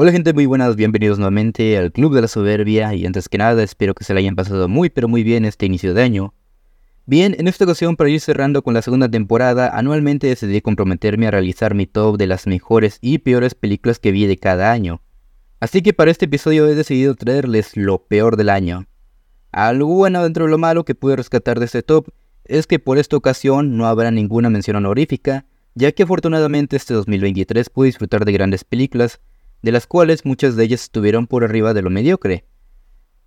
Hola gente muy buenas, bienvenidos nuevamente al Club de la Soberbia y antes que nada espero que se le hayan pasado muy pero muy bien este inicio de año. Bien, en esta ocasión para ir cerrando con la segunda temporada, anualmente decidí comprometerme a realizar mi top de las mejores y peores películas que vi de cada año. Así que para este episodio he decidido traerles lo peor del año. Algo bueno dentro de lo malo que pude rescatar de este top es que por esta ocasión no habrá ninguna mención honorífica, ya que afortunadamente este 2023 pude disfrutar de grandes películas de las cuales muchas de ellas estuvieron por arriba de lo mediocre.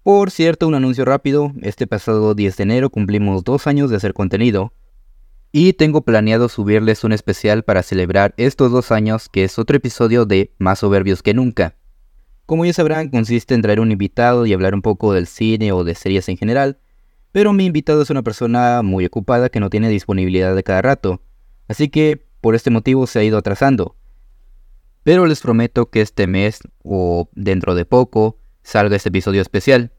Por cierto, un anuncio rápido, este pasado 10 de enero cumplimos dos años de hacer contenido, y tengo planeado subirles un especial para celebrar estos dos años, que es otro episodio de Más Soberbios que Nunca. Como ya sabrán, consiste en traer un invitado y hablar un poco del cine o de series en general, pero mi invitado es una persona muy ocupada que no tiene disponibilidad de cada rato, así que por este motivo se ha ido atrasando. Pero les prometo que este mes o dentro de poco salga este episodio especial.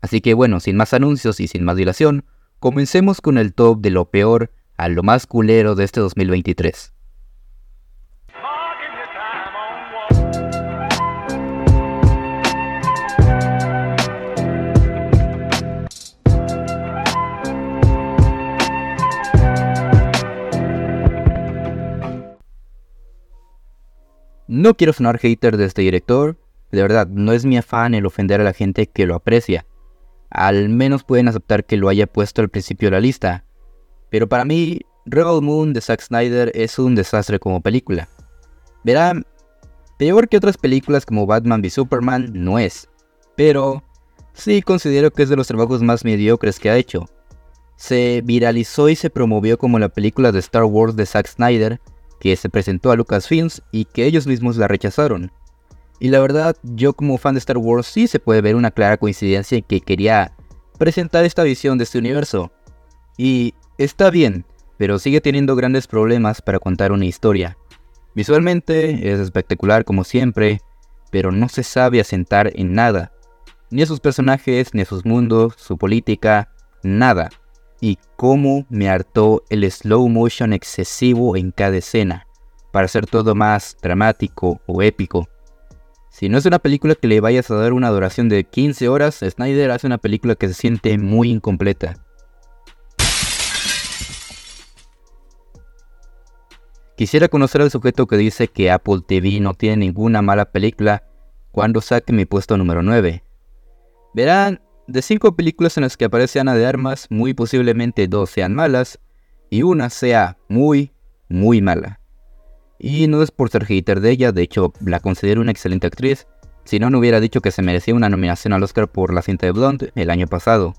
Así que bueno, sin más anuncios y sin más dilación, comencemos con el top de lo peor a lo más culero de este 2023. No quiero sonar hater de este director, de verdad, no es mi afán el ofender a la gente que lo aprecia. Al menos pueden aceptar que lo haya puesto al principio de la lista. Pero para mí, Rebel Moon de Zack Snyder es un desastre como película. Verán, peor que otras películas como Batman v Superman no es. Pero sí considero que es de los trabajos más mediocres que ha hecho. Se viralizó y se promovió como la película de Star Wars de Zack Snyder, que se presentó a Lucasfilms y que ellos mismos la rechazaron. Y la verdad, yo como fan de Star Wars sí se puede ver una clara coincidencia en que quería presentar esta visión de este universo. Y está bien, pero sigue teniendo grandes problemas para contar una historia. Visualmente es espectacular como siempre, pero no se sabe asentar en nada. Ni a sus personajes, ni a sus mundos, su política, nada y cómo me hartó el slow motion excesivo en cada escena, para hacer todo más dramático o épico. Si no es una película que le vayas a dar una duración de 15 horas, Snyder hace una película que se siente muy incompleta. Quisiera conocer al sujeto que dice que Apple TV no tiene ninguna mala película cuando saque mi puesto número 9. Verán, de cinco películas en las que aparece Ana de Armas, muy posiblemente dos sean malas y una sea muy, muy mala. Y no es por ser hater de ella, de hecho la considero una excelente actriz, si no, no hubiera dicho que se merecía una nominación al Oscar por la cinta de Blonde el año pasado.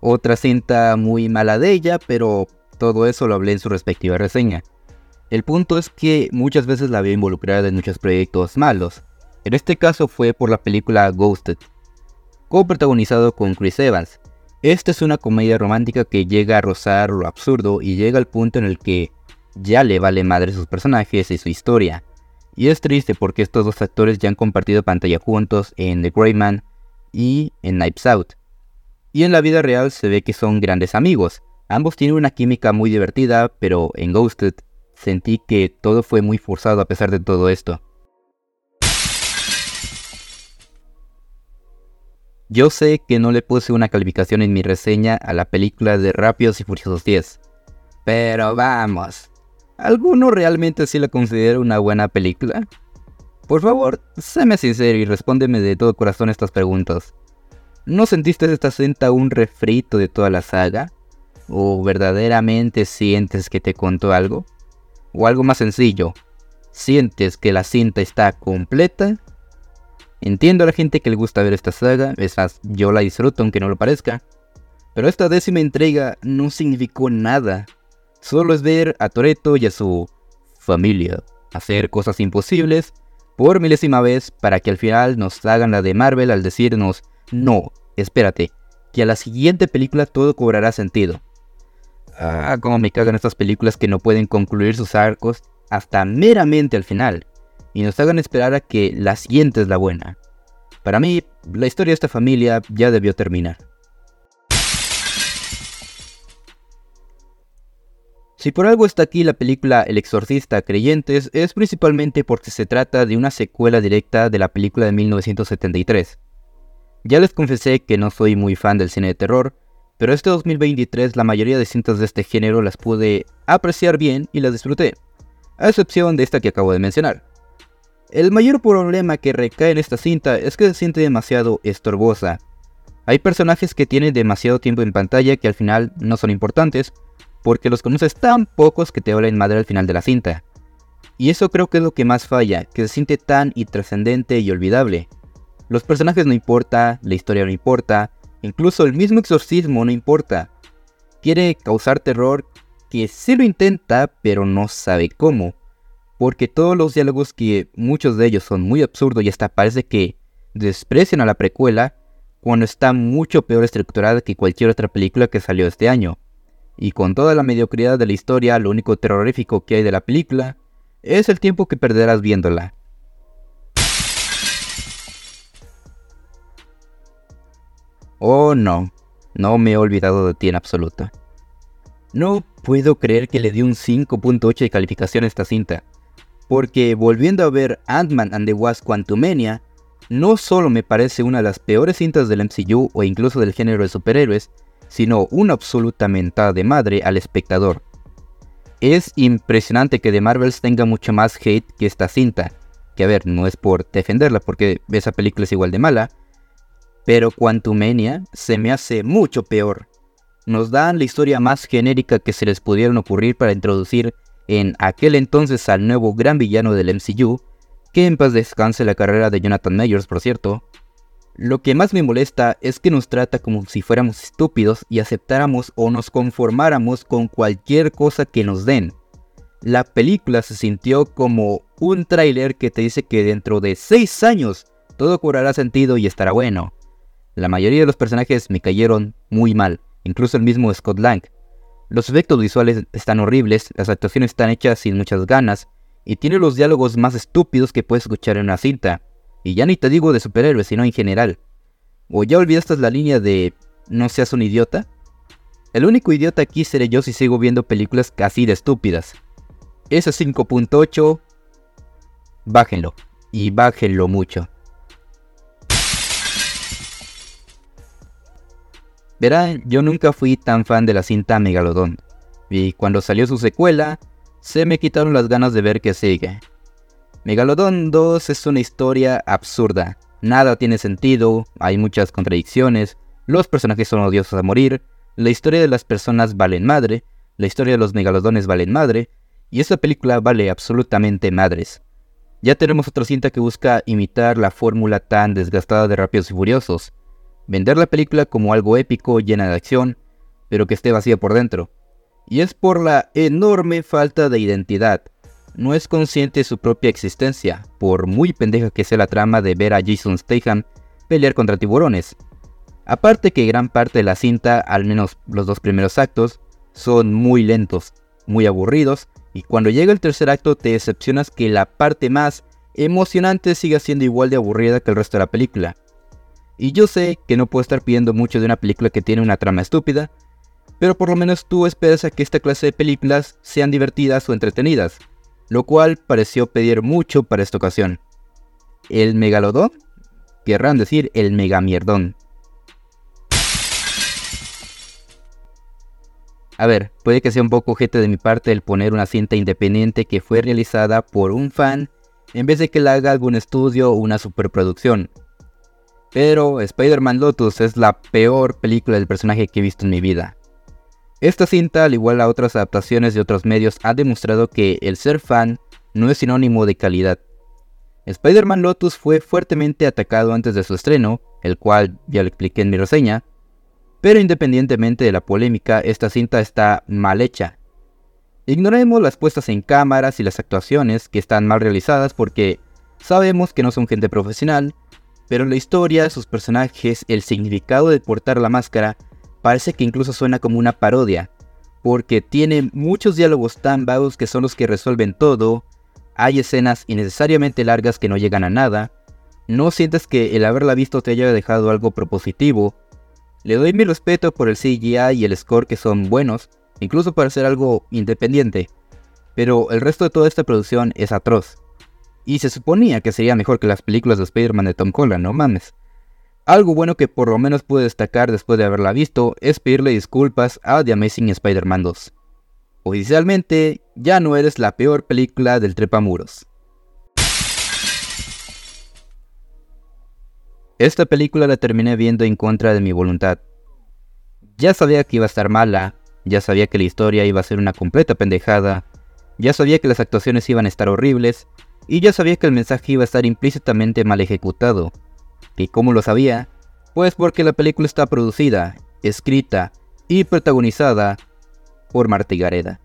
Otra cinta muy mala de ella, pero todo eso lo hablé en su respectiva reseña. El punto es que muchas veces la veo involucrada en muchos proyectos malos. En este caso fue por la película Ghosted, co-protagonizado con Chris Evans. Esta es una comedia romántica que llega a rozar lo absurdo y llega al punto en el que ya le vale madre sus personajes y su historia. Y es triste porque estos dos actores ya han compartido pantalla juntos en The Grey Man y en Knives Out. Y en la vida real se ve que son grandes amigos. Ambos tienen una química muy divertida, pero en Ghosted sentí que todo fue muy forzado a pesar de todo esto. Yo sé que no le puse una calificación en mi reseña a la película de Rápidos y Furiosos 10. Pero vamos, ¿alguno realmente sí la considera una buena película? Por favor, séme sincero y respóndeme de todo corazón estas preguntas. ¿No sentiste esta cinta un refrito de toda la saga? ¿O verdaderamente sientes que te contó algo? ¿O algo más sencillo? ¿Sientes que la cinta está completa Entiendo a la gente que le gusta ver esta saga, es más, yo la disfruto aunque no lo parezca. Pero esta décima entrega no significó nada. Solo es ver a Toreto y a su familia hacer cosas imposibles por milésima vez para que al final nos hagan la de Marvel al decirnos, no, espérate, que a la siguiente película todo cobrará sentido. Ah, como me cagan estas películas que no pueden concluir sus arcos hasta meramente al final y nos hagan esperar a que la siguiente es la buena. Para mí, la historia de esta familia ya debió terminar. Si por algo está aquí la película El Exorcista Creyentes, es principalmente porque se trata de una secuela directa de la película de 1973. Ya les confesé que no soy muy fan del cine de terror, pero este 2023 la mayoría de cintas de este género las pude apreciar bien y las disfruté, a excepción de esta que acabo de mencionar. El mayor problema que recae en esta cinta es que se siente demasiado estorbosa. Hay personajes que tienen demasiado tiempo en pantalla que al final no son importantes, porque los conoces tan pocos que te hablan madre al final de la cinta. Y eso creo que es lo que más falla, que se siente tan intrascendente y olvidable. Los personajes no importa, la historia no importa, incluso el mismo exorcismo no importa. Quiere causar terror que sí lo intenta, pero no sabe cómo porque todos los diálogos que muchos de ellos son muy absurdos y hasta parece que desprecian a la precuela cuando está mucho peor estructurada que cualquier otra película que salió este año. Y con toda la mediocridad de la historia, lo único terrorífico que hay de la película es el tiempo que perderás viéndola. Oh no, no me he olvidado de ti en absoluto. No puedo creer que le di un 5.8 de calificación a esta cinta porque volviendo a ver Ant-Man and the Wasp Quantumania, no solo me parece una de las peores cintas del MCU o incluso del género de superhéroes, sino una absoluta mentada de madre al espectador. Es impresionante que The Marvels tenga mucho más hate que esta cinta, que a ver, no es por defenderla porque esa película es igual de mala, pero Quantumania se me hace mucho peor. Nos dan la historia más genérica que se les pudieron ocurrir para introducir en aquel entonces al nuevo gran villano del MCU, que en paz descanse la carrera de Jonathan Mayors, por cierto. Lo que más me molesta es que nos trata como si fuéramos estúpidos y aceptáramos o nos conformáramos con cualquier cosa que nos den. La película se sintió como un tráiler que te dice que dentro de 6 años todo cobrará sentido y estará bueno. La mayoría de los personajes me cayeron muy mal, incluso el mismo Scott Lang, los efectos visuales están horribles, las actuaciones están hechas sin muchas ganas, y tiene los diálogos más estúpidos que puedes escuchar en una cinta. Y ya ni te digo de superhéroes, sino en general. ¿O ya olvidaste la línea de no seas un idiota? El único idiota aquí seré yo si sigo viendo películas casi de estúpidas. Ese 5.8, bájenlo. Y bájenlo mucho. Verán, yo nunca fui tan fan de la cinta Megalodón, y cuando salió su secuela, se me quitaron las ganas de ver qué sigue. Megalodón 2 es una historia absurda, nada tiene sentido, hay muchas contradicciones, los personajes son odiosos a morir, la historia de las personas valen madre, la historia de los megalodones valen madre, y esta película vale absolutamente madres. Ya tenemos otra cinta que busca imitar la fórmula tan desgastada de Rápidos y Furiosos, vender la película como algo épico, llena de acción, pero que esté vacía por dentro. Y es por la enorme falta de identidad. No es consciente de su propia existencia, por muy pendeja que sea la trama de ver a Jason Statham pelear contra tiburones. Aparte que gran parte de la cinta, al menos los dos primeros actos, son muy lentos, muy aburridos, y cuando llega el tercer acto te decepcionas que la parte más emocionante siga siendo igual de aburrida que el resto de la película. Y yo sé que no puedo estar pidiendo mucho de una película que tiene una trama estúpida, pero por lo menos tú esperas a que esta clase de películas sean divertidas o entretenidas, lo cual pareció pedir mucho para esta ocasión. ¿El megalodón? Querrán decir el megamierdón. A ver, puede que sea un poco ojete de mi parte el poner una cinta independiente que fue realizada por un fan en vez de que la haga algún estudio o una superproducción. Pero Spider-Man Lotus es la peor película del personaje que he visto en mi vida. Esta cinta, al igual a otras adaptaciones de otros medios, ha demostrado que el ser fan no es sinónimo de calidad. Spider-Man Lotus fue fuertemente atacado antes de su estreno, el cual ya lo expliqué en mi reseña, pero independientemente de la polémica, esta cinta está mal hecha. Ignoremos las puestas en cámaras y las actuaciones que están mal realizadas porque sabemos que no son gente profesional pero la historia, sus personajes, el significado de portar la máscara, parece que incluso suena como una parodia, porque tiene muchos diálogos tan vagos que son los que resuelven todo, hay escenas innecesariamente largas que no llegan a nada, no sientes que el haberla visto te haya dejado algo propositivo, le doy mi respeto por el CGI y el score que son buenos, incluso para hacer algo independiente. Pero el resto de toda esta producción es atroz. Y se suponía que sería mejor que las películas de Spider-Man de Tom Holland, no mames. Algo bueno que por lo menos pude destacar después de haberla visto es pedirle disculpas a The Amazing Spider-Man 2. Oficialmente, ya no eres la peor película del trepamuros. Esta película la terminé viendo en contra de mi voluntad. Ya sabía que iba a estar mala, ya sabía que la historia iba a ser una completa pendejada, ya sabía que las actuaciones iban a estar horribles, y ya sabía que el mensaje iba a estar implícitamente mal ejecutado. ¿Y cómo lo sabía? Pues porque la película está producida, escrita y protagonizada por Marta Gareda.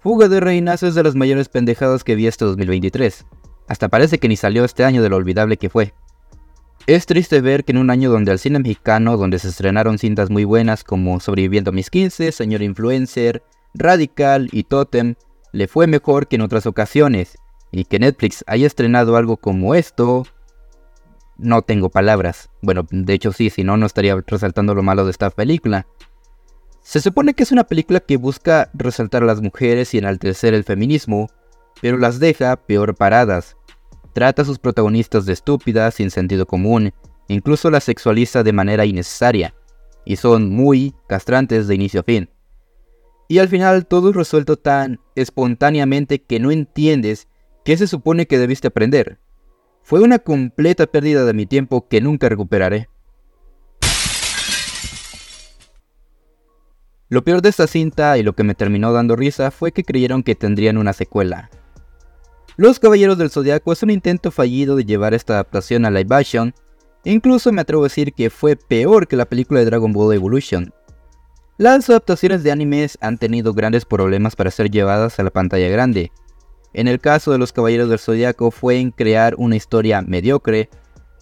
Fuga de Reinas es de las mayores pendejadas que vi este 2023. Hasta parece que ni salió este año de lo olvidable que fue. Es triste ver que en un año donde al cine mexicano, donde se estrenaron cintas muy buenas como Sobreviviendo a mis 15, Señor Influencer, Radical y Totem, le fue mejor que en otras ocasiones, y que Netflix haya estrenado algo como esto, no tengo palabras. Bueno, de hecho sí, si no, no estaría resaltando lo malo de esta película. Se supone que es una película que busca resaltar a las mujeres y enaltecer el feminismo, pero las deja peor paradas. Trata a sus protagonistas de estúpidas, sin sentido común, incluso las sexualiza de manera innecesaria, y son muy castrantes de inicio a fin. Y al final todo es resuelto tan espontáneamente que no entiendes qué se supone que debiste aprender. Fue una completa pérdida de mi tiempo que nunca recuperaré. Lo peor de esta cinta y lo que me terminó dando risa fue que creyeron que tendrían una secuela, los Caballeros del Zodiaco es un intento fallido de llevar esta adaptación a live action, incluso me atrevo a decir que fue peor que la película de Dragon Ball Evolution. Las adaptaciones de animes han tenido grandes problemas para ser llevadas a la pantalla grande. En el caso de los Caballeros del Zodiaco fue en crear una historia mediocre,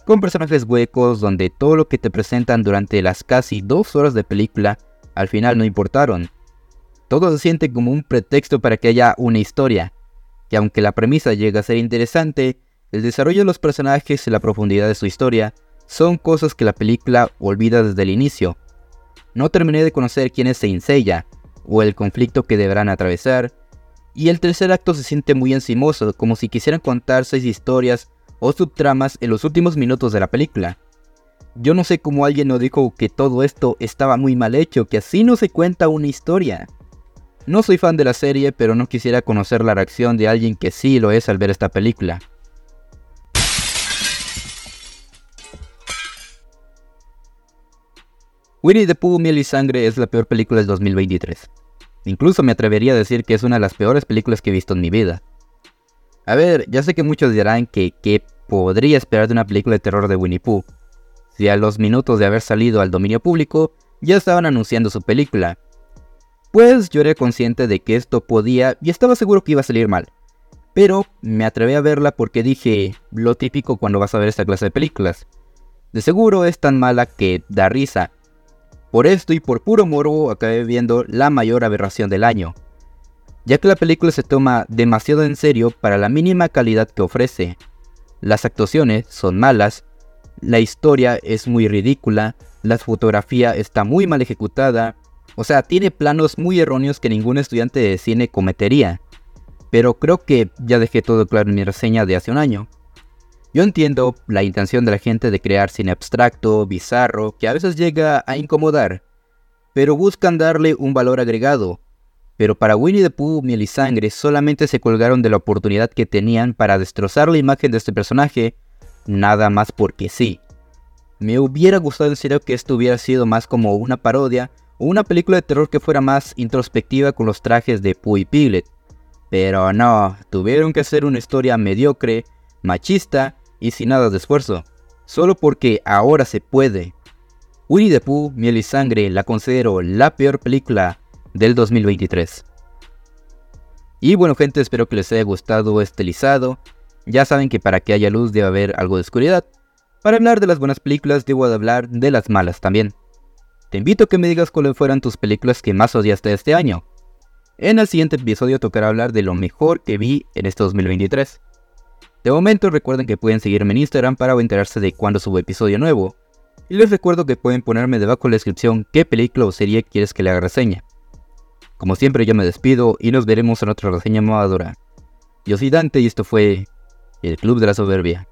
con personajes huecos donde todo lo que te presentan durante las casi dos horas de película al final no importaron. Todo se siente como un pretexto para que haya una historia, y aunque la premisa llega a ser interesante, el desarrollo de los personajes y la profundidad de su historia son cosas que la película olvida desde el inicio. No terminé de conocer quién es Saint Seiya, o el conflicto que deberán atravesar, y el tercer acto se siente muy encimoso, como si quisieran contar seis historias o subtramas en los últimos minutos de la película. Yo no sé cómo alguien nos dijo que todo esto estaba muy mal hecho, que así no se cuenta una historia. No soy fan de la serie, pero no quisiera conocer la reacción de alguien que sí lo es al ver esta película. Winnie the Pooh, Miel y Sangre es la peor película del 2023. Incluso me atrevería a decir que es una de las peores películas que he visto en mi vida. A ver, ya sé que muchos dirán que qué podría esperar de una película de terror de Winnie Pooh, si a los minutos de haber salido al dominio público ya estaban anunciando su película, pues yo era consciente de que esto podía y estaba seguro que iba a salir mal. Pero me atreví a verla porque dije lo típico cuando vas a ver esta clase de películas. De seguro es tan mala que da risa. Por esto y por puro morbo acabé viendo la mayor aberración del año. Ya que la película se toma demasiado en serio para la mínima calidad que ofrece. Las actuaciones son malas, la historia es muy ridícula, la fotografía está muy mal ejecutada, o sea, tiene planos muy erróneos que ningún estudiante de cine cometería. Pero creo que ya dejé todo claro en mi reseña de hace un año. Yo entiendo la intención de la gente de crear cine abstracto, bizarro, que a veces llega a incomodar, pero buscan darle un valor agregado. Pero para Winnie the Pooh, Miel y Sangre solamente se colgaron de la oportunidad que tenían para destrozar la imagen de este personaje, nada más porque sí. Me hubiera gustado en serio que esto hubiera sido más como una parodia una película de terror que fuera más introspectiva con los trajes de Pooh y Piglet. Pero no, tuvieron que hacer una historia mediocre, machista y sin nada de esfuerzo. Solo porque ahora se puede. Winnie the Pooh, Miel y Sangre la considero la peor película del 2023. Y bueno gente, espero que les haya gustado este listado. Ya saben que para que haya luz debe haber algo de oscuridad. Para hablar de las buenas películas debo de hablar de las malas también. Te invito a que me digas cuáles fueran tus películas que más odiaste este año. En el siguiente episodio tocará hablar de lo mejor que vi en este 2023. De momento recuerden que pueden seguirme en Instagram para enterarse de cuando subo episodio nuevo. Y les recuerdo que pueden ponerme debajo en la descripción qué película o serie quieres que le haga reseña. Como siempre yo me despido y nos veremos en otra reseña mamadora. Yo soy Dante y esto fue El Club de la Soberbia.